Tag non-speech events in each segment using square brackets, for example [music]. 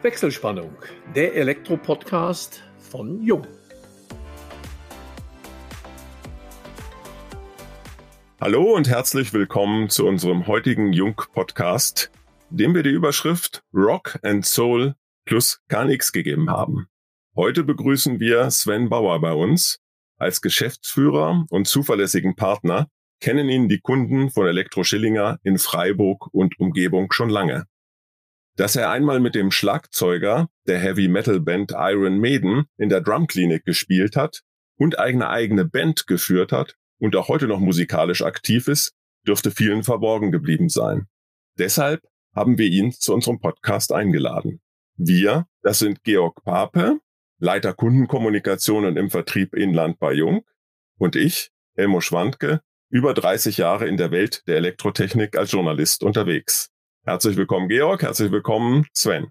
Wechselspannung, der Elektro-Podcast von Jung. Hallo und herzlich willkommen zu unserem heutigen Jung-Podcast, dem wir die Überschrift Rock and Soul plus gar nichts gegeben haben. Heute begrüßen wir Sven Bauer bei uns. Als Geschäftsführer und zuverlässigen Partner kennen ihn die Kunden von Elektro Schillinger in Freiburg und Umgebung schon lange dass er einmal mit dem Schlagzeuger der Heavy Metal Band Iron Maiden in der Drumklinik gespielt hat und eigene eigene Band geführt hat und auch heute noch musikalisch aktiv ist, dürfte vielen verborgen geblieben sein. Deshalb haben wir ihn zu unserem Podcast eingeladen. Wir, das sind Georg Pape, Leiter Kundenkommunikation und im Vertrieb Inland bei Jung und ich, Elmo Schwandke, über 30 Jahre in der Welt der Elektrotechnik als Journalist unterwegs. Herzlich willkommen, Georg. Herzlich willkommen, Sven.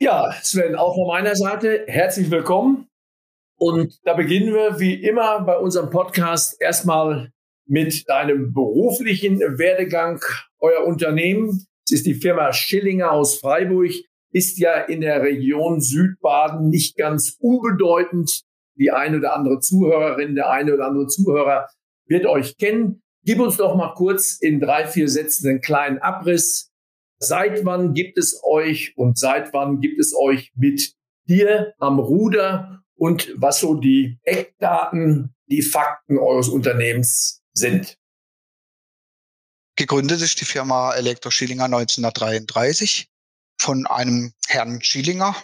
Ja, Sven, auch von meiner Seite herzlich willkommen. Und da beginnen wir wie immer bei unserem Podcast erstmal mit deinem beruflichen Werdegang. Euer Unternehmen, es ist die Firma Schillinger aus Freiburg, ist ja in der Region Südbaden nicht ganz unbedeutend. Die eine oder andere Zuhörerin, der eine oder andere Zuhörer wird euch kennen. Gib uns doch mal kurz in drei, vier Sätzen einen kleinen Abriss Seit wann gibt es euch und seit wann gibt es euch mit dir am Ruder und was so die Eckdaten, die Fakten eures Unternehmens sind? Gegründet ist die Firma Elektro Schillinger 1933 von einem Herrn Schillinger.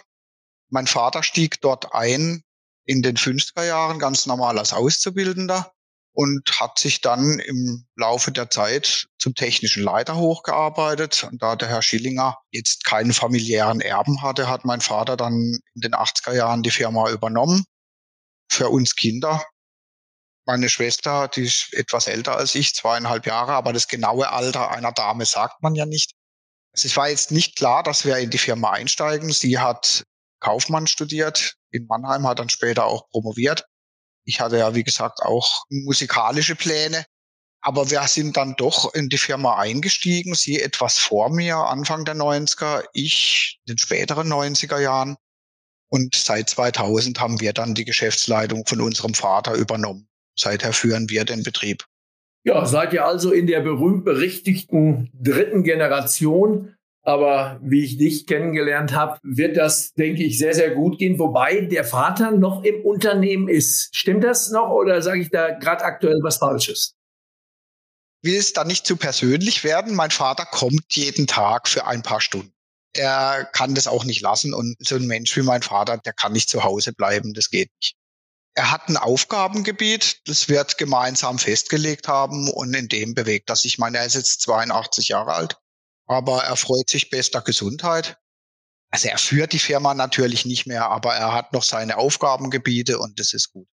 Mein Vater stieg dort ein in den 50er Jahren ganz normal als Auszubildender und hat sich dann im Laufe der Zeit zum technischen Leiter hochgearbeitet. Und da der Herr Schillinger jetzt keinen familiären Erben hatte, hat mein Vater dann in den 80er Jahren die Firma übernommen. Für uns Kinder. Meine Schwester, die ist etwas älter als ich, zweieinhalb Jahre, aber das genaue Alter einer Dame sagt man ja nicht. Es war jetzt nicht klar, dass wir in die Firma einsteigen. Sie hat Kaufmann studiert in Mannheim, hat dann später auch promoviert ich hatte ja, wie gesagt, auch musikalische Pläne. Aber wir sind dann doch in die Firma eingestiegen. Sie etwas vor mir, Anfang der 90er, ich in den späteren 90er Jahren. Und seit 2000 haben wir dann die Geschäftsleitung von unserem Vater übernommen. Seither führen wir den Betrieb. Ja, seid ihr also in der berühmt berichtigten dritten Generation aber wie ich dich kennengelernt habe, wird das, denke ich, sehr, sehr gut gehen. Wobei der Vater noch im Unternehmen ist. Stimmt das noch oder sage ich da gerade aktuell was Falsches? Will es da nicht zu persönlich werden? Mein Vater kommt jeden Tag für ein paar Stunden. Er kann das auch nicht lassen und so ein Mensch wie mein Vater, der kann nicht zu Hause bleiben, das geht nicht. Er hat ein Aufgabengebiet, das wird gemeinsam festgelegt haben und in dem bewegt er sich. Ich meine, er ist jetzt 82 Jahre alt aber er freut sich bester Gesundheit. Also er führt die Firma natürlich nicht mehr, aber er hat noch seine Aufgabengebiete und das ist gut.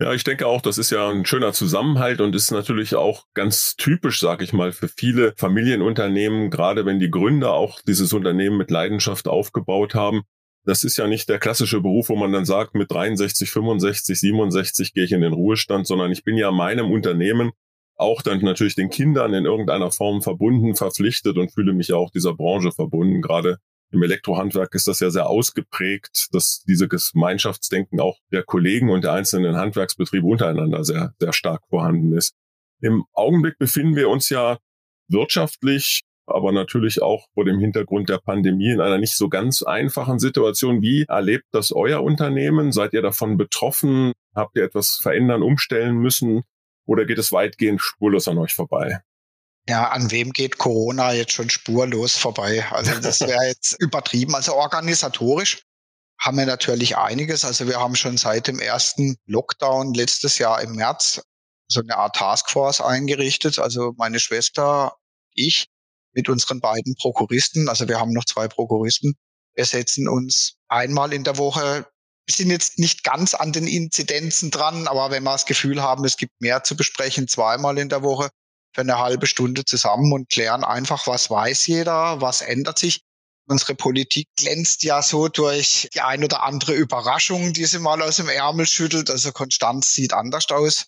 Ja, ich denke auch, das ist ja ein schöner Zusammenhalt und ist natürlich auch ganz typisch, sage ich mal, für viele Familienunternehmen, gerade wenn die Gründer auch dieses Unternehmen mit Leidenschaft aufgebaut haben. Das ist ja nicht der klassische Beruf, wo man dann sagt, mit 63, 65, 67 gehe ich in den Ruhestand, sondern ich bin ja meinem Unternehmen auch dann natürlich den Kindern in irgendeiner Form verbunden, verpflichtet und fühle mich ja auch dieser Branche verbunden. Gerade im Elektrohandwerk ist das ja sehr ausgeprägt, dass diese Gemeinschaftsdenken auch der Kollegen und der einzelnen Handwerksbetriebe untereinander sehr, sehr stark vorhanden ist. Im Augenblick befinden wir uns ja wirtschaftlich, aber natürlich auch vor dem Hintergrund der Pandemie in einer nicht so ganz einfachen Situation. Wie erlebt das euer Unternehmen? Seid ihr davon betroffen? Habt ihr etwas verändern, umstellen müssen? Oder geht es weitgehend spurlos an euch vorbei? Ja, an wem geht Corona jetzt schon spurlos vorbei? Also das wäre [laughs] jetzt übertrieben. Also organisatorisch haben wir natürlich einiges. Also wir haben schon seit dem ersten Lockdown letztes Jahr im März so eine Art Taskforce eingerichtet. Also meine Schwester, ich mit unseren beiden Prokuristen, also wir haben noch zwei Prokuristen, wir setzen uns einmal in der Woche wir sind jetzt nicht ganz an den Inzidenzen dran, aber wenn wir das Gefühl haben, es gibt mehr zu besprechen, zweimal in der Woche für eine halbe Stunde zusammen und klären einfach, was weiß jeder, was ändert sich. Unsere Politik glänzt ja so durch die ein oder andere Überraschung, die sie mal aus dem Ärmel schüttelt. Also Konstanz sieht anders aus.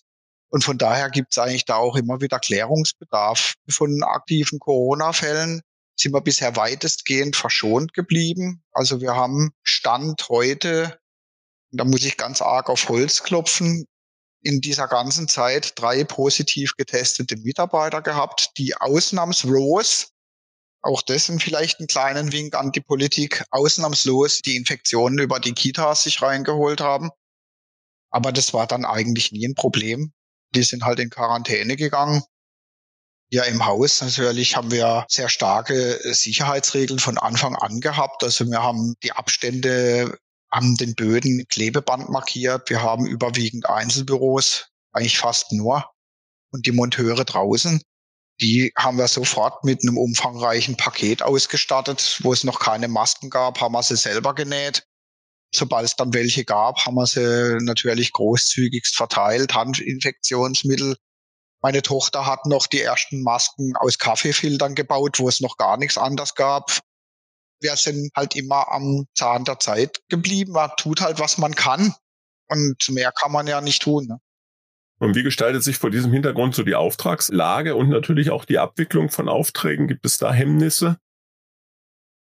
Und von daher gibt es eigentlich da auch immer wieder Klärungsbedarf von aktiven Corona-Fällen. sind wir bisher weitestgehend verschont geblieben. Also wir haben Stand heute, da muss ich ganz arg auf Holz klopfen, in dieser ganzen Zeit drei positiv getestete Mitarbeiter gehabt, die ausnahmslos, auch dessen vielleicht einen kleinen Wink an die Politik, ausnahmslos die Infektionen über die Kitas sich reingeholt haben. Aber das war dann eigentlich nie ein Problem. Die sind halt in Quarantäne gegangen. Ja, im Haus natürlich haben wir sehr starke Sicherheitsregeln von Anfang an gehabt. Also wir haben die Abstände an den Böden Klebeband markiert. Wir haben überwiegend Einzelbüros, eigentlich fast nur. Und die Monteure draußen, die haben wir sofort mit einem umfangreichen Paket ausgestattet. Wo es noch keine Masken gab, haben wir sie selber genäht. Sobald es dann welche gab, haben wir sie natürlich großzügigst verteilt. Handinfektionsmittel. Meine Tochter hat noch die ersten Masken aus Kaffeefiltern gebaut, wo es noch gar nichts anders gab. Wir sind halt immer am Zahn der Zeit geblieben. Man tut halt, was man kann. Und mehr kann man ja nicht tun. Ne? Und wie gestaltet sich vor diesem Hintergrund so die Auftragslage und natürlich auch die Abwicklung von Aufträgen? Gibt es da Hemmnisse?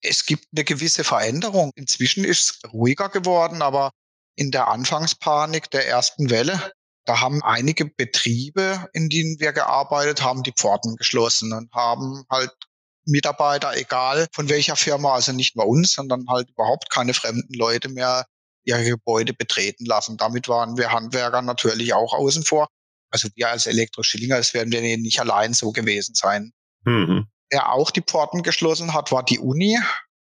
es gibt eine gewisse Veränderung. Inzwischen ist es ruhiger geworden, aber in der Anfangspanik der ersten Welle, da haben einige Betriebe, in denen wir gearbeitet haben, die Pforten geschlossen und haben halt Mitarbeiter, egal von welcher Firma, also nicht nur uns, sondern halt überhaupt keine fremden Leute mehr ihre Gebäude betreten lassen. Damit waren wir Handwerker natürlich auch außen vor. Also wir als Elektroschillinger, das werden wir nicht allein so gewesen sein. Mhm der auch die Pforten geschlossen hat, war die Uni.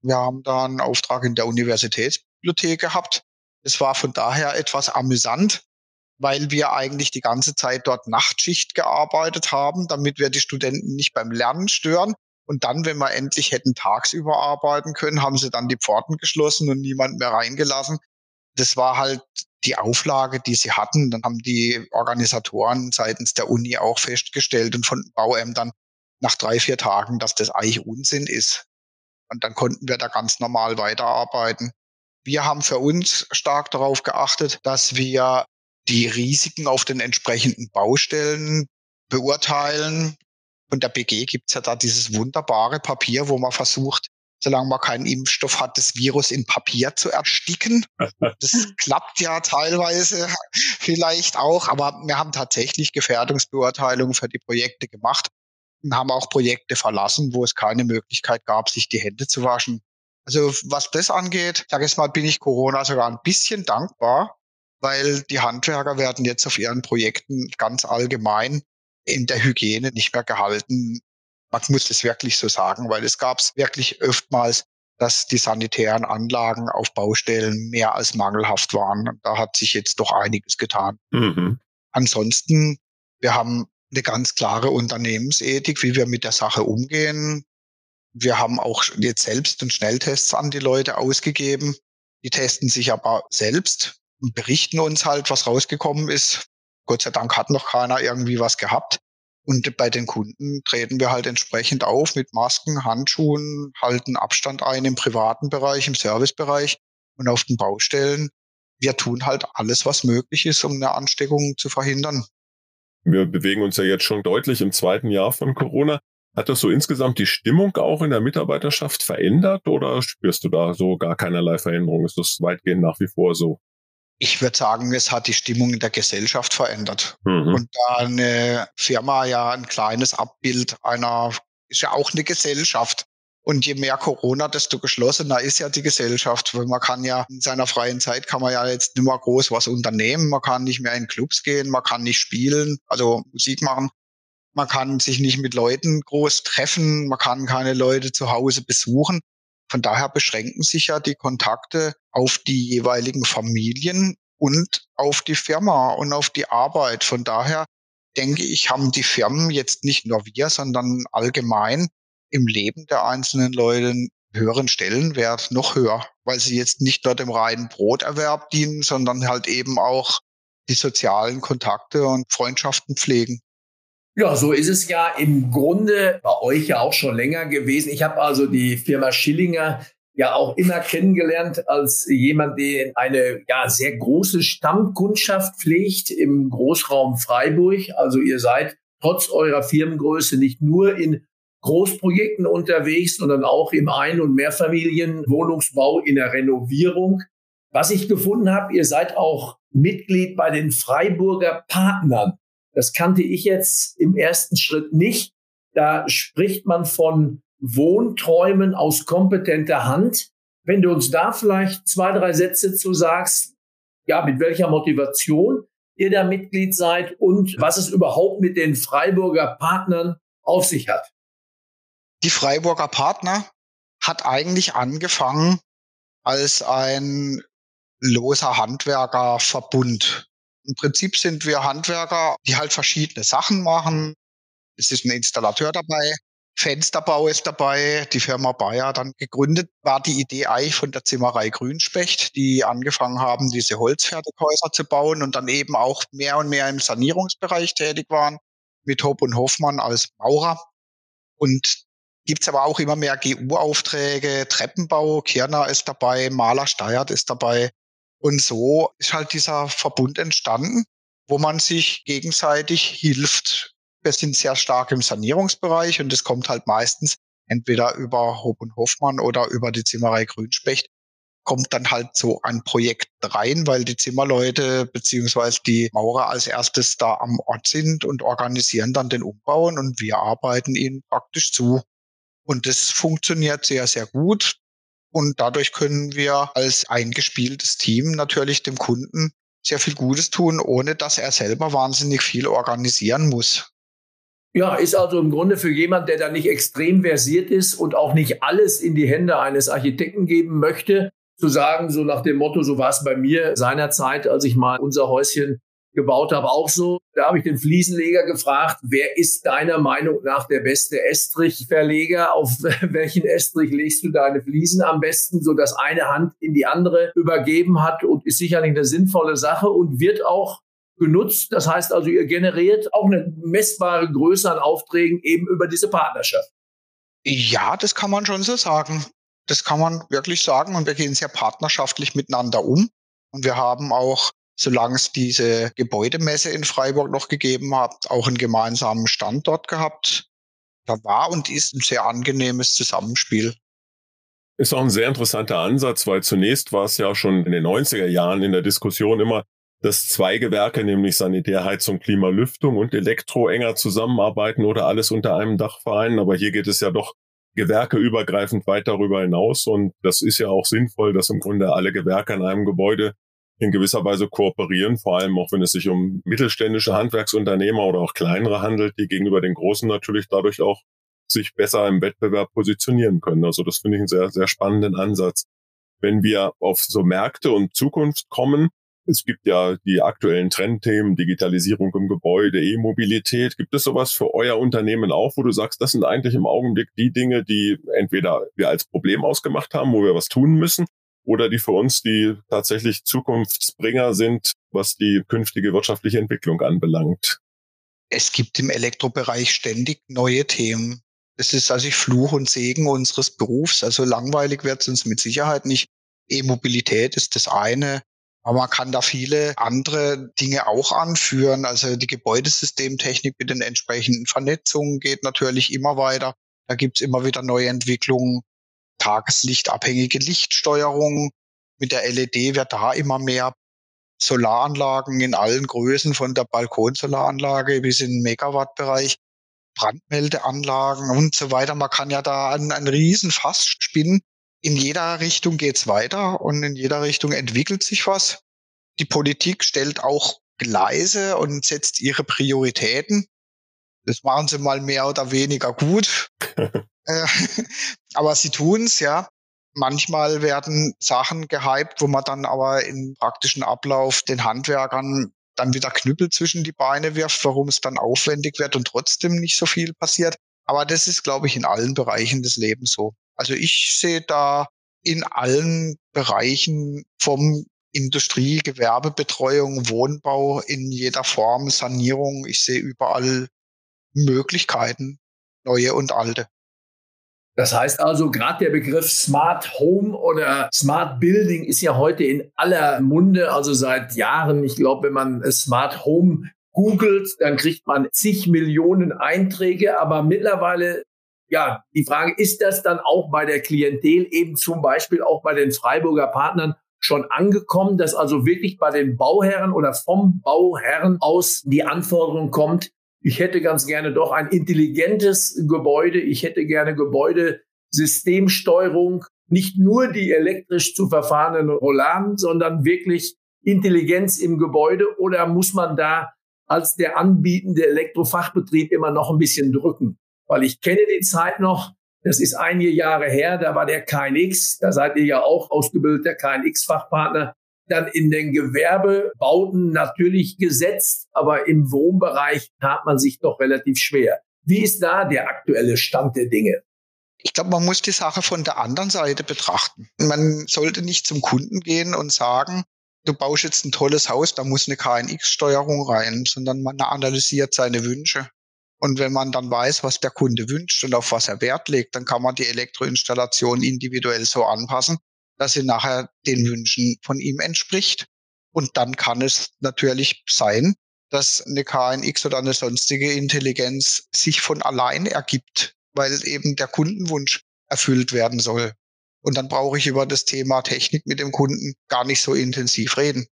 Wir haben da einen Auftrag in der Universitätsbibliothek gehabt. Es war von daher etwas amüsant, weil wir eigentlich die ganze Zeit dort Nachtschicht gearbeitet haben, damit wir die Studenten nicht beim Lernen stören. Und dann, wenn wir endlich hätten tagsüber arbeiten können, haben sie dann die Pforten geschlossen und niemand mehr reingelassen. Das war halt die Auflage, die sie hatten. Dann haben die Organisatoren seitens der Uni auch festgestellt und von Bauämtern, nach drei, vier Tagen, dass das eigentlich Unsinn ist. Und dann konnten wir da ganz normal weiterarbeiten. Wir haben für uns stark darauf geachtet, dass wir die Risiken auf den entsprechenden Baustellen beurteilen. Und der BG gibt's ja da dieses wunderbare Papier, wo man versucht, solange man keinen Impfstoff hat, das Virus in Papier zu ersticken. Das [laughs] klappt ja teilweise [laughs] vielleicht auch, aber wir haben tatsächlich Gefährdungsbeurteilungen für die Projekte gemacht und haben auch Projekte verlassen, wo es keine Möglichkeit gab, sich die Hände zu waschen. Also was das angeht, sage ich mal, bin ich Corona sogar ein bisschen dankbar, weil die Handwerker werden jetzt auf ihren Projekten ganz allgemein in der Hygiene nicht mehr gehalten. Man muss das wirklich so sagen, weil es gab es wirklich öftmals, dass die sanitären Anlagen auf Baustellen mehr als mangelhaft waren. Da hat sich jetzt doch einiges getan. Mhm. Ansonsten, wir haben eine ganz klare Unternehmensethik, wie wir mit der Sache umgehen. Wir haben auch jetzt selbst und Schnelltests an die Leute ausgegeben. Die testen sich aber selbst und berichten uns halt, was rausgekommen ist. Gott sei Dank hat noch keiner irgendwie was gehabt. Und bei den Kunden treten wir halt entsprechend auf mit Masken, Handschuhen, halten Abstand ein im privaten Bereich, im Servicebereich und auf den Baustellen. Wir tun halt alles, was möglich ist, um eine Ansteckung zu verhindern. Wir bewegen uns ja jetzt schon deutlich im zweiten Jahr von Corona. Hat das so insgesamt die Stimmung auch in der Mitarbeiterschaft verändert oder spürst du da so gar keinerlei Veränderung? Ist das weitgehend nach wie vor so? Ich würde sagen, es hat die Stimmung in der Gesellschaft verändert. Mhm. Und da eine Firma ja ein kleines Abbild einer, ist ja auch eine Gesellschaft. Und je mehr Corona, desto geschlossener ist ja die Gesellschaft. Weil man kann ja in seiner freien Zeit kann man ja jetzt nicht mehr groß was unternehmen. Man kann nicht mehr in Clubs gehen, man kann nicht spielen, also Musik machen. Man kann sich nicht mit Leuten groß treffen, man kann keine Leute zu Hause besuchen. Von daher beschränken sich ja die Kontakte auf die jeweiligen Familien und auf die Firma und auf die Arbeit. Von daher denke ich, haben die Firmen jetzt nicht nur wir, sondern allgemein im Leben der einzelnen Leute einen höheren Stellenwert, noch höher, weil sie jetzt nicht nur dem reinen Broterwerb dienen, sondern halt eben auch die sozialen Kontakte und Freundschaften pflegen. Ja, so ist es ja im Grunde bei euch ja auch schon länger gewesen. Ich habe also die Firma Schillinger ja auch immer kennengelernt als jemand, der eine ja sehr große Stammkundschaft pflegt im Großraum Freiburg. Also ihr seid trotz eurer Firmengröße nicht nur in Großprojekten unterwegs, sondern auch im Ein- und Mehrfamilienwohnungsbau in der Renovierung. Was ich gefunden habe, ihr seid auch Mitglied bei den Freiburger Partnern. Das kannte ich jetzt im ersten Schritt nicht. Da spricht man von Wohnträumen aus kompetenter Hand. Wenn du uns da vielleicht zwei, drei Sätze zu sagst, ja, mit welcher Motivation ihr da Mitglied seid und was es überhaupt mit den Freiburger Partnern auf sich hat. Die Freiburger Partner hat eigentlich angefangen als ein loser Handwerkerverbund. Im Prinzip sind wir Handwerker, die halt verschiedene Sachen machen. Es ist ein Installateur dabei, Fensterbau ist dabei, die Firma Bayer dann gegründet, war die Idee eigentlich von der Zimmerei Grünspecht, die angefangen haben, diese Holzfertighäuser zu bauen und dann eben auch mehr und mehr im Sanierungsbereich tätig waren, mit Hopp und Hoffmann als Maurer. Und gibt's aber auch immer mehr GU-Aufträge, Treppenbau, Kirner ist dabei, Maler Steyert ist dabei. Und so ist halt dieser Verbund entstanden, wo man sich gegenseitig hilft, wir sind sehr stark im Sanierungsbereich und es kommt halt meistens entweder über Hob und Hofmann oder über die Zimmerei Grünspecht kommt dann halt so ein Projekt rein, weil die Zimmerleute beziehungsweise die Maurer als erstes da am Ort sind und organisieren dann den Umbau und wir arbeiten ihnen praktisch zu. Und das funktioniert sehr, sehr gut. Und dadurch können wir als eingespieltes Team natürlich dem Kunden sehr viel Gutes tun, ohne dass er selber wahnsinnig viel organisieren muss. Ja, ist also im Grunde für jemand, der da nicht extrem versiert ist und auch nicht alles in die Hände eines Architekten geben möchte, zu sagen, so nach dem Motto, so war es bei mir seinerzeit, als ich mal unser Häuschen gebaut habe, auch so. Da habe ich den Fliesenleger gefragt, wer ist deiner Meinung nach der beste Estrichverleger? Auf [laughs] welchen Estrich legst du deine Fliesen am besten, so dass eine Hand in die andere übergeben hat und ist sicherlich eine sinnvolle Sache und wird auch genutzt. Das heißt also, ihr generiert auch eine messbare Größe an Aufträgen eben über diese Partnerschaft. Ja, das kann man schon so sagen. Das kann man wirklich sagen. Und wir gehen sehr partnerschaftlich miteinander um. Und wir haben auch, solange es diese Gebäudemesse in Freiburg noch gegeben hat, auch einen gemeinsamen Standort gehabt. Da war und ist ein sehr angenehmes Zusammenspiel. Ist auch ein sehr interessanter Ansatz, weil zunächst war es ja schon in den 90er Jahren in der Diskussion immer, dass zwei Gewerke, nämlich Sanitärheizung, Klimalüftung und Elektro enger zusammenarbeiten oder alles unter einem Dach vereinen. Aber hier geht es ja doch gewerkeübergreifend weit darüber hinaus. Und das ist ja auch sinnvoll, dass im Grunde alle Gewerke an einem Gebäude in gewisser Weise kooperieren, vor allem auch wenn es sich um mittelständische Handwerksunternehmer oder auch kleinere handelt, die gegenüber den großen natürlich dadurch auch sich besser im Wettbewerb positionieren können. Also das finde ich einen sehr, sehr spannenden Ansatz. Wenn wir auf so Märkte und Zukunft kommen, es gibt ja die aktuellen Trendthemen, Digitalisierung im Gebäude, E-Mobilität. Gibt es sowas für euer Unternehmen auch, wo du sagst, das sind eigentlich im Augenblick die Dinge, die entweder wir als Problem ausgemacht haben, wo wir was tun müssen, oder die für uns die tatsächlich Zukunftsbringer sind, was die künftige wirtschaftliche Entwicklung anbelangt? Es gibt im Elektrobereich ständig neue Themen. Das ist also Fluch und Segen unseres Berufs. Also langweilig wird es uns mit Sicherheit nicht. E-Mobilität ist das eine. Aber man kann da viele andere Dinge auch anführen. Also die Gebäudesystemtechnik mit den entsprechenden Vernetzungen geht natürlich immer weiter. Da gibt's immer wieder neue Entwicklungen. Tageslichtabhängige Lichtsteuerung. Mit der LED wird da immer mehr Solaranlagen in allen Größen, von der Balkonsolaranlage bis in den Megawattbereich, Brandmeldeanlagen und so weiter. Man kann ja da einen, einen riesen Fass spinnen in jeder Richtung geht's weiter und in jeder Richtung entwickelt sich was. Die Politik stellt auch Gleise und setzt ihre Prioritäten. Das machen sie mal mehr oder weniger gut. [laughs] Äh, [laughs] aber sie tun's, ja. Manchmal werden Sachen gehypt, wo man dann aber im praktischen Ablauf den Handwerkern dann wieder Knüppel zwischen die Beine wirft, warum es dann aufwendig wird und trotzdem nicht so viel passiert. Aber das ist, glaube ich, in allen Bereichen des Lebens so. Also ich sehe da in allen Bereichen vom Industrie, Gewerbebetreuung, Wohnbau in jeder Form, Sanierung. Ich sehe überall Möglichkeiten, neue und alte. Das heißt also, gerade der Begriff Smart Home oder Smart Building ist ja heute in aller Munde, also seit Jahren. Ich glaube, wenn man Smart Home googelt, dann kriegt man zig Millionen Einträge, aber mittlerweile ja, die Frage, ist das dann auch bei der Klientel, eben zum Beispiel auch bei den Freiburger Partnern, schon angekommen, dass also wirklich bei den Bauherren oder vom Bauherren aus die Anforderung kommt, ich hätte ganz gerne doch ein intelligentes Gebäude, ich hätte gerne Gebäudesystemsteuerung, nicht nur die elektrisch zu verfahrenen Rolladen, sondern wirklich Intelligenz im Gebäude. Oder muss man da als der anbietende Elektrofachbetrieb immer noch ein bisschen drücken? Weil ich kenne die Zeit noch, das ist einige Jahre her, da war der KNX, da seid ihr ja auch ausgebildeter KNX-Fachpartner, dann in den Gewerbebauten natürlich gesetzt, aber im Wohnbereich tat man sich doch relativ schwer. Wie ist da der aktuelle Stand der Dinge? Ich glaube, man muss die Sache von der anderen Seite betrachten. Man sollte nicht zum Kunden gehen und sagen, du baust jetzt ein tolles Haus, da muss eine KNX-Steuerung rein, sondern man analysiert seine Wünsche. Und wenn man dann weiß, was der Kunde wünscht und auf was er Wert legt, dann kann man die Elektroinstallation individuell so anpassen, dass sie nachher den Wünschen von ihm entspricht. Und dann kann es natürlich sein, dass eine KNX oder eine sonstige Intelligenz sich von allein ergibt, weil eben der Kundenwunsch erfüllt werden soll. Und dann brauche ich über das Thema Technik mit dem Kunden gar nicht so intensiv reden.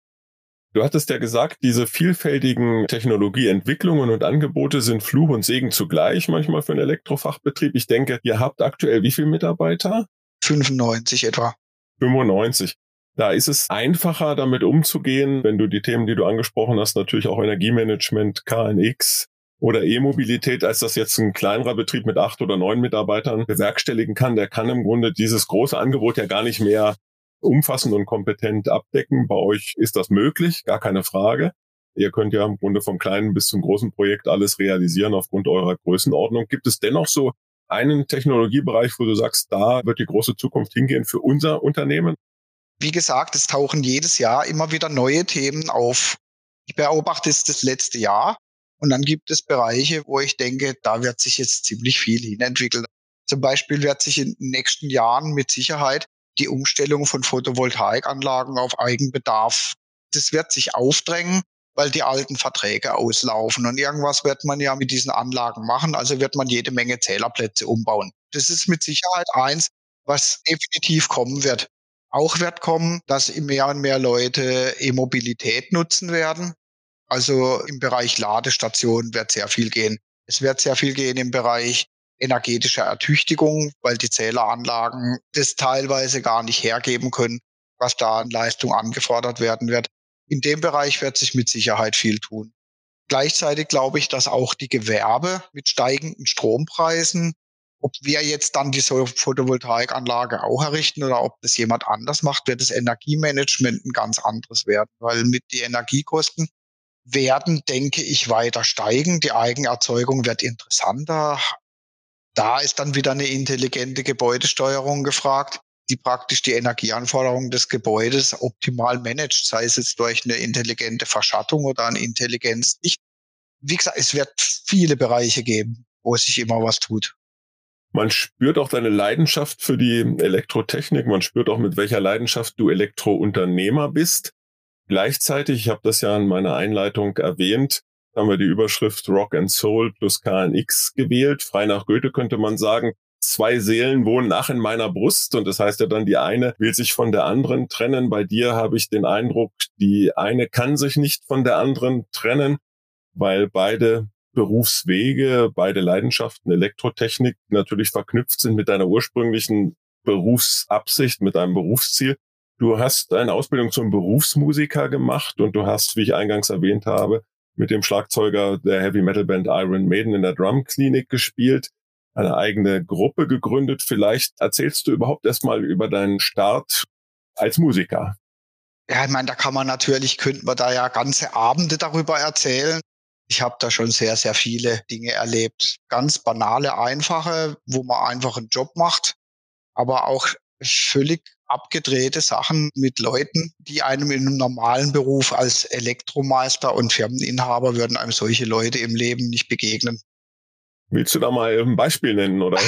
Du hattest ja gesagt, diese vielfältigen Technologieentwicklungen und Angebote sind Fluch und Segen zugleich manchmal für einen Elektrofachbetrieb. Ich denke, ihr habt aktuell wie viele Mitarbeiter? 95 etwa. 95. Da ist es einfacher, damit umzugehen, wenn du die Themen, die du angesprochen hast, natürlich auch Energiemanagement, KNX oder E-Mobilität, als das jetzt ein kleinerer Betrieb mit acht oder neun Mitarbeitern bewerkstelligen kann. Der kann im Grunde dieses große Angebot ja gar nicht mehr umfassend und kompetent abdecken. Bei euch ist das möglich, gar keine Frage. Ihr könnt ja im Grunde vom kleinen bis zum großen Projekt alles realisieren aufgrund eurer Größenordnung. Gibt es dennoch so einen Technologiebereich, wo du sagst, da wird die große Zukunft hingehen für unser Unternehmen? Wie gesagt, es tauchen jedes Jahr immer wieder neue Themen auf. Ich beobachte es das letzte Jahr und dann gibt es Bereiche, wo ich denke, da wird sich jetzt ziemlich viel hinentwickeln. Zum Beispiel wird sich in den nächsten Jahren mit Sicherheit die Umstellung von Photovoltaikanlagen auf Eigenbedarf, das wird sich aufdrängen, weil die alten Verträge auslaufen. Und irgendwas wird man ja mit diesen Anlagen machen. Also wird man jede Menge Zählerplätze umbauen. Das ist mit Sicherheit eins, was definitiv kommen wird. Auch wird kommen, dass mehr und mehr Leute E-Mobilität nutzen werden. Also im Bereich Ladestationen wird sehr viel gehen. Es wird sehr viel gehen im Bereich energetischer Ertüchtigung, weil die Zähleranlagen das teilweise gar nicht hergeben können, was da an Leistung angefordert werden wird. In dem Bereich wird sich mit Sicherheit viel tun. Gleichzeitig glaube ich, dass auch die Gewerbe mit steigenden Strompreisen, ob wir jetzt dann diese Photovoltaikanlage auch errichten oder ob das jemand anders macht, wird das Energiemanagement ein ganz anderes werden, weil mit die Energiekosten werden, denke ich, weiter steigen. Die Eigenerzeugung wird interessanter, da ist dann wieder eine intelligente Gebäudesteuerung gefragt, die praktisch die Energieanforderungen des Gebäudes optimal managt, sei es jetzt durch eine intelligente Verschattung oder ein Intelligenzlicht. Wie gesagt, es wird viele Bereiche geben, wo sich immer was tut. Man spürt auch deine Leidenschaft für die Elektrotechnik. Man spürt auch, mit welcher Leidenschaft du Elektrounternehmer bist. Gleichzeitig, ich habe das ja in meiner Einleitung erwähnt, haben wir die Überschrift Rock and Soul plus KNX gewählt. Frei nach Goethe könnte man sagen, zwei Seelen wohnen nach in meiner Brust und das heißt ja dann, die eine will sich von der anderen trennen. Bei dir habe ich den Eindruck, die eine kann sich nicht von der anderen trennen, weil beide Berufswege, beide Leidenschaften, Elektrotechnik natürlich verknüpft sind mit deiner ursprünglichen Berufsabsicht, mit deinem Berufsziel. Du hast eine Ausbildung zum Berufsmusiker gemacht und du hast, wie ich eingangs erwähnt habe, mit dem Schlagzeuger der Heavy Metal Band Iron Maiden in der Drum Clinic gespielt, eine eigene Gruppe gegründet. Vielleicht erzählst du überhaupt erstmal über deinen Start als Musiker. Ja, ich meine, da kann man natürlich, könnten wir da ja ganze Abende darüber erzählen. Ich habe da schon sehr, sehr viele Dinge erlebt. Ganz banale, einfache, wo man einfach einen Job macht, aber auch völlig abgedrehte Sachen mit Leuten, die einem in einem normalen Beruf als Elektromeister und Firmeninhaber würden einem solche Leute im Leben nicht begegnen. Willst du da mal ein Beispiel nennen oder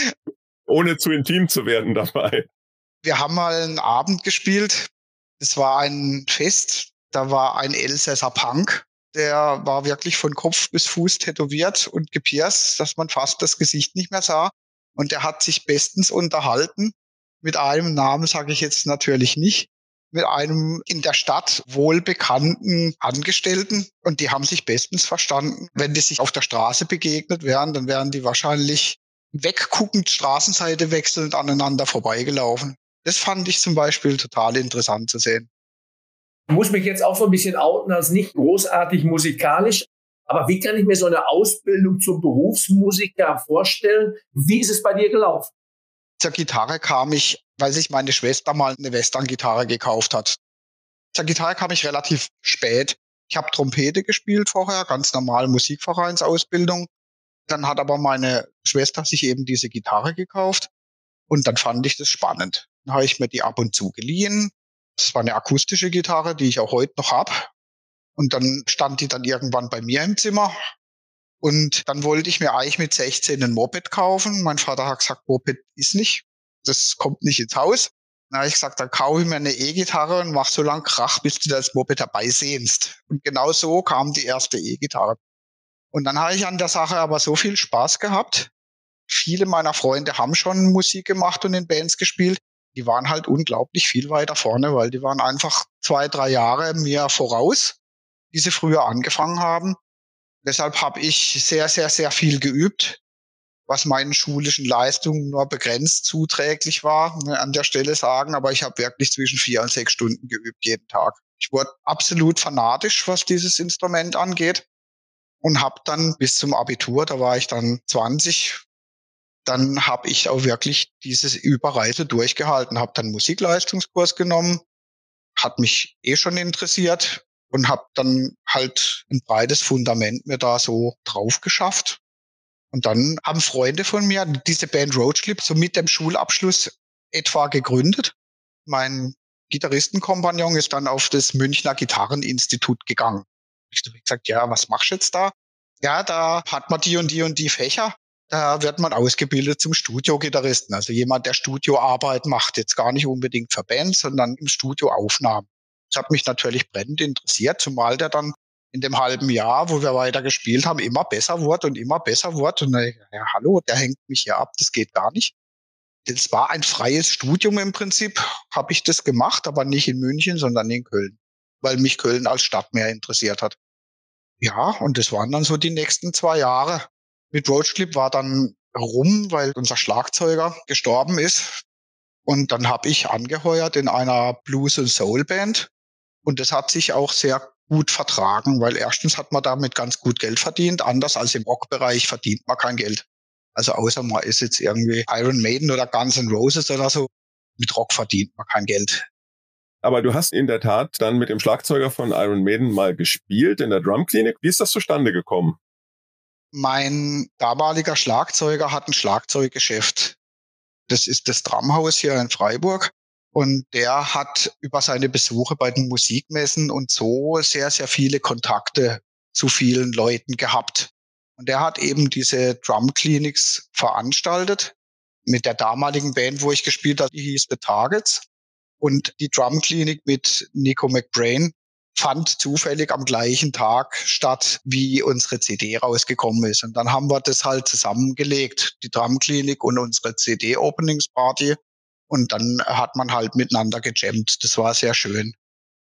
[laughs] ohne zu intim zu werden dabei? Wir haben mal einen Abend gespielt. Es war ein Fest. Da war ein Elsässer Punk. Der war wirklich von Kopf bis Fuß tätowiert und gepierst, dass man fast das Gesicht nicht mehr sah. Und er hat sich bestens unterhalten. Mit einem Namen sage ich jetzt natürlich nicht. Mit einem in der Stadt wohlbekannten Angestellten. Und die haben sich bestens verstanden. Wenn die sich auf der Straße begegnet wären, dann wären die wahrscheinlich wegguckend Straßenseite wechselnd aneinander vorbeigelaufen. Das fand ich zum Beispiel total interessant zu sehen. Ich muss mich jetzt auch so ein bisschen outen als nicht großartig musikalisch. Aber wie kann ich mir so eine Ausbildung zum Berufsmusiker vorstellen? Wie ist es bei dir gelaufen? Zur Gitarre kam ich, weil sich meine Schwester mal eine Western-Gitarre gekauft hat. Zur Gitarre kam ich relativ spät. Ich habe Trompete gespielt vorher, ganz normal Musikvereinsausbildung. Dann hat aber meine Schwester sich eben diese Gitarre gekauft und dann fand ich das spannend. Dann habe ich mir die ab und zu geliehen, das war eine akustische Gitarre, die ich auch heute noch hab. Und dann stand die dann irgendwann bei mir im Zimmer. Und dann wollte ich mir eigentlich mit 16 ein Moped kaufen. Mein Vater hat gesagt, Moped ist nicht. Das kommt nicht ins Haus. Habe ich gesagt, dann kaufe ich mir eine E-Gitarre und mach so lang Krach, bis du das Moped dabei sehnst. Und genau so kam die erste E-Gitarre. Und dann habe ich an der Sache aber so viel Spaß gehabt. Viele meiner Freunde haben schon Musik gemacht und in Bands gespielt die waren halt unglaublich viel weiter vorne, weil die waren einfach zwei, drei Jahre mir voraus, die sie früher angefangen haben. Deshalb habe ich sehr, sehr, sehr viel geübt, was meinen schulischen Leistungen nur begrenzt zuträglich war, ne, an der Stelle sagen. Aber ich habe wirklich zwischen vier und sechs Stunden geübt jeden Tag. Ich wurde absolut fanatisch, was dieses Instrument angeht und habe dann bis zum Abitur, da war ich dann 20, dann habe ich auch wirklich dieses Überreise durchgehalten, habe dann Musikleistungskurs genommen, hat mich eh schon interessiert und habe dann halt ein breites Fundament mir da so drauf geschafft. Und dann haben Freunde von mir diese Band Roadclip so mit dem Schulabschluss etwa gegründet. Mein Gitarristenkompagnon ist dann auf das Münchner Gitarreninstitut gegangen. Ich habe gesagt, ja, was machst du jetzt da? Ja, da hat man die und die und die Fächer da wird man ausgebildet zum Studiogitarristen. Also jemand, der Studioarbeit macht, jetzt gar nicht unbedingt für Bands, sondern im Studio Aufnahmen. Das hat mich natürlich brennend interessiert, zumal der dann in dem halben Jahr, wo wir weiter gespielt haben, immer besser wurde und immer besser wurde. Und ja, hallo, der hängt mich hier ab, das geht gar nicht. Das war ein freies Studium im Prinzip, habe ich das gemacht, aber nicht in München, sondern in Köln, weil mich Köln als Stadt mehr interessiert hat. Ja, und das waren dann so die nächsten zwei Jahre mit Roachclip war dann rum, weil unser Schlagzeuger gestorben ist. Und dann habe ich angeheuert in einer Blues- und Soul-Band. Und das hat sich auch sehr gut vertragen, weil erstens hat man damit ganz gut Geld verdient. Anders als im Rockbereich verdient man kein Geld. Also außer man ist jetzt irgendwie Iron Maiden oder Guns N' Roses oder so. Mit Rock verdient man kein Geld. Aber du hast in der Tat dann mit dem Schlagzeuger von Iron Maiden mal gespielt in der Drumklinik. Wie ist das zustande gekommen? Mein damaliger Schlagzeuger hat ein Schlagzeuggeschäft. Das ist das Drumhaus hier in Freiburg. Und der hat über seine Besuche bei den Musikmessen und so sehr, sehr viele Kontakte zu vielen Leuten gehabt. Und der hat eben diese Drum Clinics veranstaltet mit der damaligen Band, wo ich gespielt habe, die hieß The Targets. Und die Drum Clinic mit Nico McBrain fand zufällig am gleichen Tag statt, wie unsere CD rausgekommen ist. Und dann haben wir das halt zusammengelegt, die Drumklinik und unsere CD-Openingsparty. Und dann hat man halt miteinander gejammt. Das war sehr schön.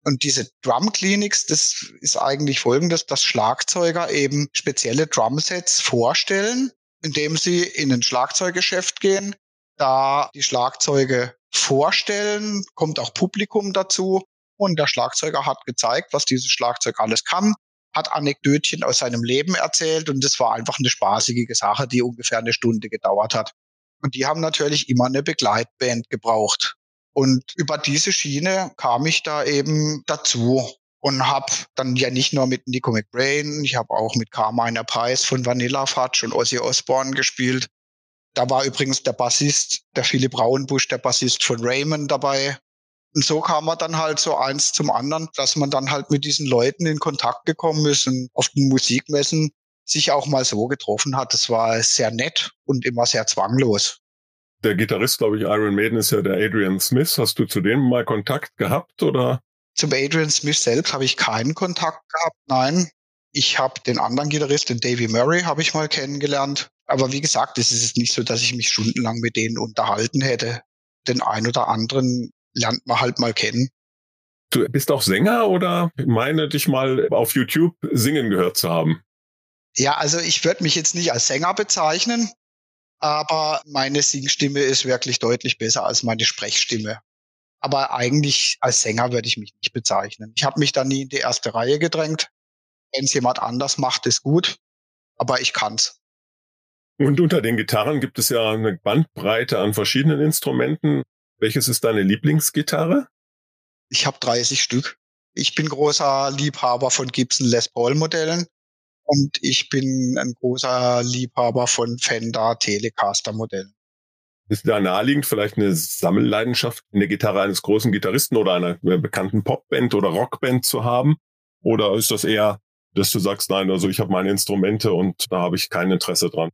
Und diese Drumclinics, das ist eigentlich folgendes, dass Schlagzeuger eben spezielle Drumsets vorstellen, indem sie in ein Schlagzeuggeschäft gehen, da die Schlagzeuge vorstellen, kommt auch Publikum dazu und der Schlagzeuger hat gezeigt, was dieses Schlagzeug alles kann, hat Anekdötchen aus seinem Leben erzählt und das war einfach eine spaßige Sache, die ungefähr eine Stunde gedauert hat. Und die haben natürlich immer eine Begleitband gebraucht. Und über diese Schiene kam ich da eben dazu und habe dann ja nicht nur mit Nico McBrain, ich habe auch mit Carmine Price von Vanilla Fudge und Ozzy Osbourne gespielt. Da war übrigens der Bassist, der Philipp Braunbusch, der Bassist von Raymond dabei. Und so kam man dann halt so eins zum anderen, dass man dann halt mit diesen Leuten in Kontakt gekommen ist und auf den Musikmessen sich auch mal so getroffen hat. Das war sehr nett und immer sehr zwanglos. Der Gitarrist, glaube ich, Iron Maiden ist ja der Adrian Smith. Hast du zu dem mal Kontakt gehabt oder? Zum Adrian Smith selbst habe ich keinen Kontakt gehabt. Nein, ich habe den anderen Gitarrist, den Davy Murray, habe ich mal kennengelernt. Aber wie gesagt, es ist nicht so, dass ich mich stundenlang mit denen unterhalten hätte. Den einen oder anderen lernt man halt mal kennen. Du bist auch Sänger oder meine dich mal auf YouTube singen gehört zu haben? Ja, also ich würde mich jetzt nicht als Sänger bezeichnen, aber meine Singstimme ist wirklich deutlich besser als meine Sprechstimme. Aber eigentlich als Sänger würde ich mich nicht bezeichnen. Ich habe mich da nie in die erste Reihe gedrängt. Wenn es jemand anders macht, ist gut, aber ich kann's. Und unter den Gitarren gibt es ja eine Bandbreite an verschiedenen Instrumenten. Welches ist deine Lieblingsgitarre? Ich habe 30 Stück. Ich bin großer Liebhaber von Gibson Les Paul Modellen und ich bin ein großer Liebhaber von Fender Telecaster Modellen. Ist da naheliegend vielleicht eine Sammelleidenschaft in der Gitarre eines großen Gitarristen oder einer bekannten Popband oder Rockband zu haben? Oder ist das eher, dass du sagst, nein, also ich habe meine Instrumente und da habe ich kein Interesse dran?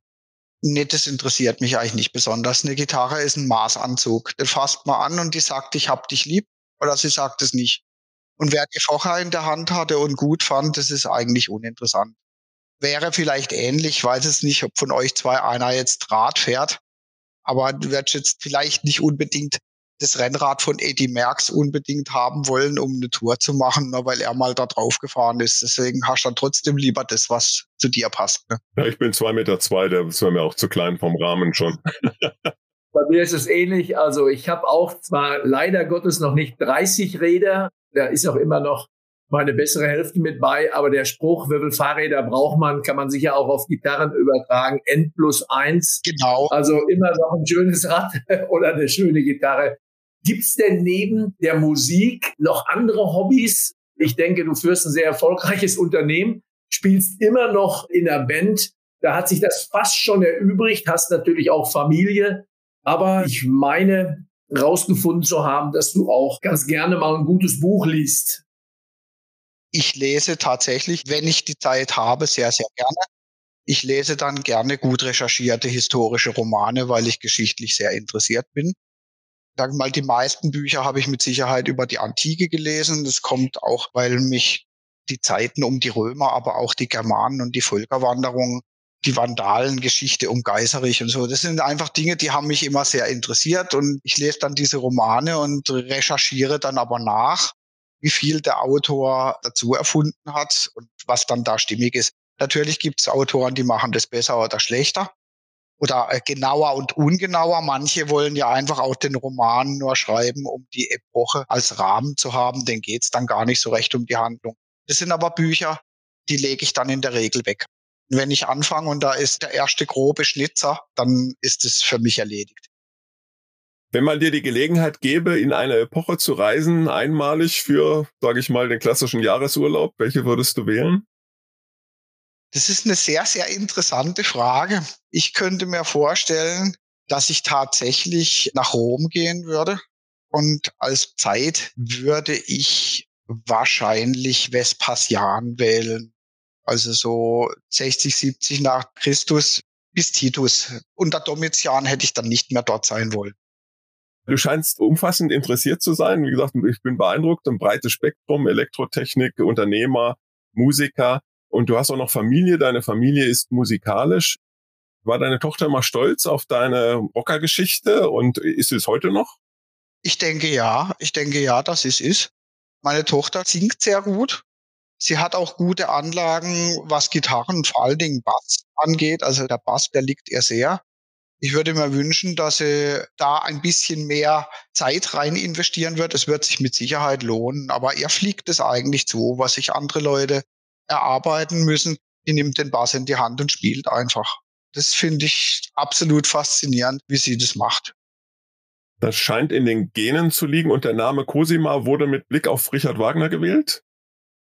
Nee, das interessiert mich eigentlich nicht besonders. Eine Gitarre ist ein Maßanzug. Den fasst man an und die sagt, ich hab dich lieb oder sie sagt es nicht. Und wer die vorher in der Hand hatte und gut fand, das ist eigentlich uninteressant. Wäre vielleicht ähnlich, weiß es nicht, ob von euch zwei einer jetzt Rad fährt, aber du wirst jetzt vielleicht nicht unbedingt das Rennrad von Eddie Merckx unbedingt haben wollen, um eine Tour zu machen, nur weil er mal da drauf gefahren ist. Deswegen hast du dann trotzdem lieber das, was zu dir passt. Ne? Ja, ich bin zwei Meter zwei, der ist mir auch zu klein vom Rahmen schon. [laughs] Bei mir ist es ähnlich. Also ich habe auch zwar leider Gottes noch nicht 30 Räder, da ist auch immer noch meine bessere Hälfte mit bei, aber der Spruch, wie Fahrräder braucht man, kann man sicher auch auf Gitarren übertragen. N plus eins. Genau. Also immer noch ein schönes Rad [laughs] oder eine schöne Gitarre. Gibt's denn neben der Musik noch andere Hobbys? Ich denke, du führst ein sehr erfolgreiches Unternehmen, spielst immer noch in der Band. Da hat sich das fast schon erübrigt, hast natürlich auch Familie. Aber ich meine, rausgefunden zu haben, dass du auch ganz gerne mal ein gutes Buch liest. Ich lese tatsächlich, wenn ich die Zeit habe, sehr, sehr gerne. Ich lese dann gerne gut recherchierte historische Romane, weil ich geschichtlich sehr interessiert bin. Sag mal, die meisten Bücher habe ich mit Sicherheit über die Antike gelesen. Das kommt auch, weil mich die Zeiten um die Römer, aber auch die Germanen und die Völkerwanderung die Vandalengeschichte um Geiserich und so. Das sind einfach Dinge, die haben mich immer sehr interessiert und ich lese dann diese Romane und recherchiere dann aber nach, wie viel der Autor dazu erfunden hat und was dann da stimmig ist. Natürlich gibt es Autoren, die machen das besser oder schlechter oder äh, genauer und ungenauer. Manche wollen ja einfach auch den Roman nur schreiben, um die Epoche als Rahmen zu haben. Den geht's dann gar nicht so recht um die Handlung. Das sind aber Bücher, die lege ich dann in der Regel weg. Wenn ich anfange und da ist der erste grobe Schnitzer, dann ist es für mich erledigt. Wenn man dir die Gelegenheit gäbe, in eine Epoche zu reisen, einmalig für, sage ich mal, den klassischen Jahresurlaub, welche würdest du wählen? Das ist eine sehr, sehr interessante Frage. Ich könnte mir vorstellen, dass ich tatsächlich nach Rom gehen würde. Und als Zeit würde ich wahrscheinlich Vespasian wählen. Also so 60, 70 nach Christus bis Titus. Unter Domitian hätte ich dann nicht mehr dort sein wollen. Du scheinst umfassend interessiert zu sein. Wie gesagt, ich bin beeindruckt. Ein breites Spektrum, Elektrotechnik, Unternehmer, Musiker. Und du hast auch noch Familie. Deine Familie ist musikalisch. War deine Tochter immer stolz auf deine Rockergeschichte und ist es heute noch? Ich denke ja. Ich denke ja, dass es ist. Meine Tochter singt sehr gut. Sie hat auch gute Anlagen, was Gitarren, vor allen Dingen Bass angeht. Also der Bass, der liegt ihr sehr. Ich würde mir wünschen, dass sie da ein bisschen mehr Zeit rein investieren wird. Es wird sich mit Sicherheit lohnen. Aber ihr fliegt es eigentlich zu, was sich andere Leute erarbeiten müssen. Die nimmt den Bass in die Hand und spielt einfach. Das finde ich absolut faszinierend, wie sie das macht. Das scheint in den Genen zu liegen und der Name Cosima wurde mit Blick auf Richard Wagner gewählt?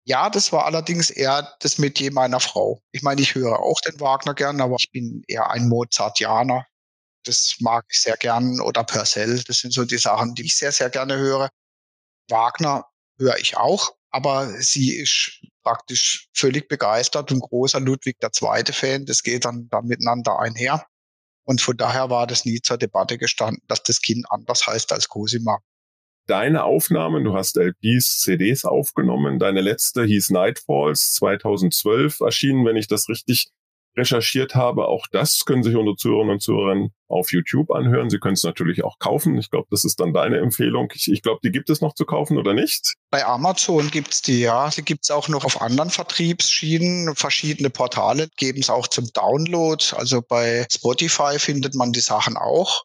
Ja, das war allerdings eher das Metier meiner Frau. Ich meine, ich höre auch den Wagner gern, aber ich bin eher ein Mozartianer. Das mag ich sehr gern. Oder Purcell, das sind so die Sachen, die ich sehr, sehr gerne höre. Wagner höre ich auch, aber sie ist praktisch völlig begeistert und großer Ludwig II-Fan. Das geht dann, dann miteinander einher. Und von daher war das nie zur Debatte gestanden, dass das Kind anders heißt als Cosima deine Aufnahmen, du hast LPs, CDs aufgenommen. Deine letzte hieß Nightfalls 2012 erschienen, wenn ich das richtig recherchiert habe. Auch das können sich unsere Zuhörerinnen und Zuhörer auf YouTube anhören. Sie können es natürlich auch kaufen. Ich glaube, das ist dann deine Empfehlung. Ich, ich glaube, die gibt es noch zu kaufen oder nicht? Bei Amazon gibt es die, ja. Die gibt es auch noch auf anderen Vertriebsschienen. Verschiedene Portale geben es auch zum Download. Also bei Spotify findet man die Sachen auch.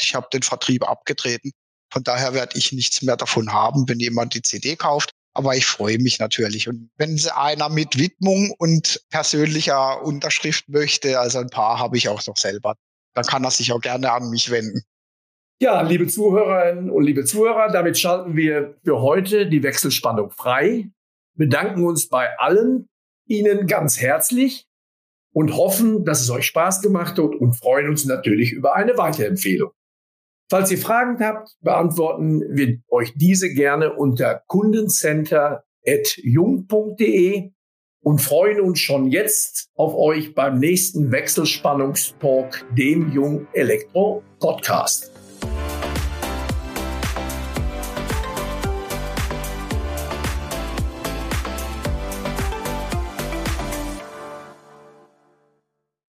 Ich habe den Vertrieb abgetreten. Von daher werde ich nichts mehr davon haben, wenn jemand die CD kauft. Aber ich freue mich natürlich. Und wenn einer mit Widmung und persönlicher Unterschrift möchte, also ein paar habe ich auch noch selber, dann kann er sich auch gerne an mich wenden. Ja, liebe Zuhörerinnen und liebe Zuhörer, damit schalten wir für heute die Wechselspannung frei, bedanken uns bei allen Ihnen ganz herzlich und hoffen, dass es euch Spaß gemacht hat und freuen uns natürlich über eine Weiterempfehlung. Falls ihr Fragen habt, beantworten wir euch diese gerne unter kundencenter.jung.de und freuen uns schon jetzt auf euch beim nächsten Wechselspannungstalk, dem Jung Elektro Podcast.